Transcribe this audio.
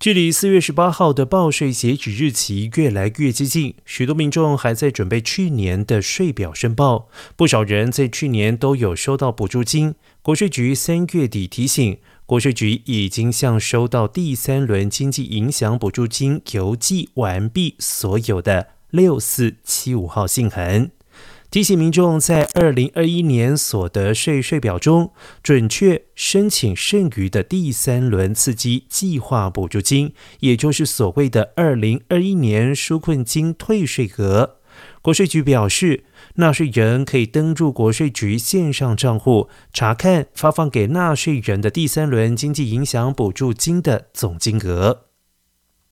距离四月十八号的报税截止日期越来越接近，许多民众还在准备去年的税表申报。不少人在去年都有收到补助金。国税局三月底提醒，国税局已经向收到第三轮经济影响补助金邮寄完毕所有的六四七五号信函。提醒民众在二零二一年所得税税表中，准确申请剩余的第三轮刺激计划补助金，也就是所谓的二零二一年纾困金退税额。国税局表示，纳税人可以登入国税局线上账户，查看发放给纳税人的第三轮经济影响补助金的总金额。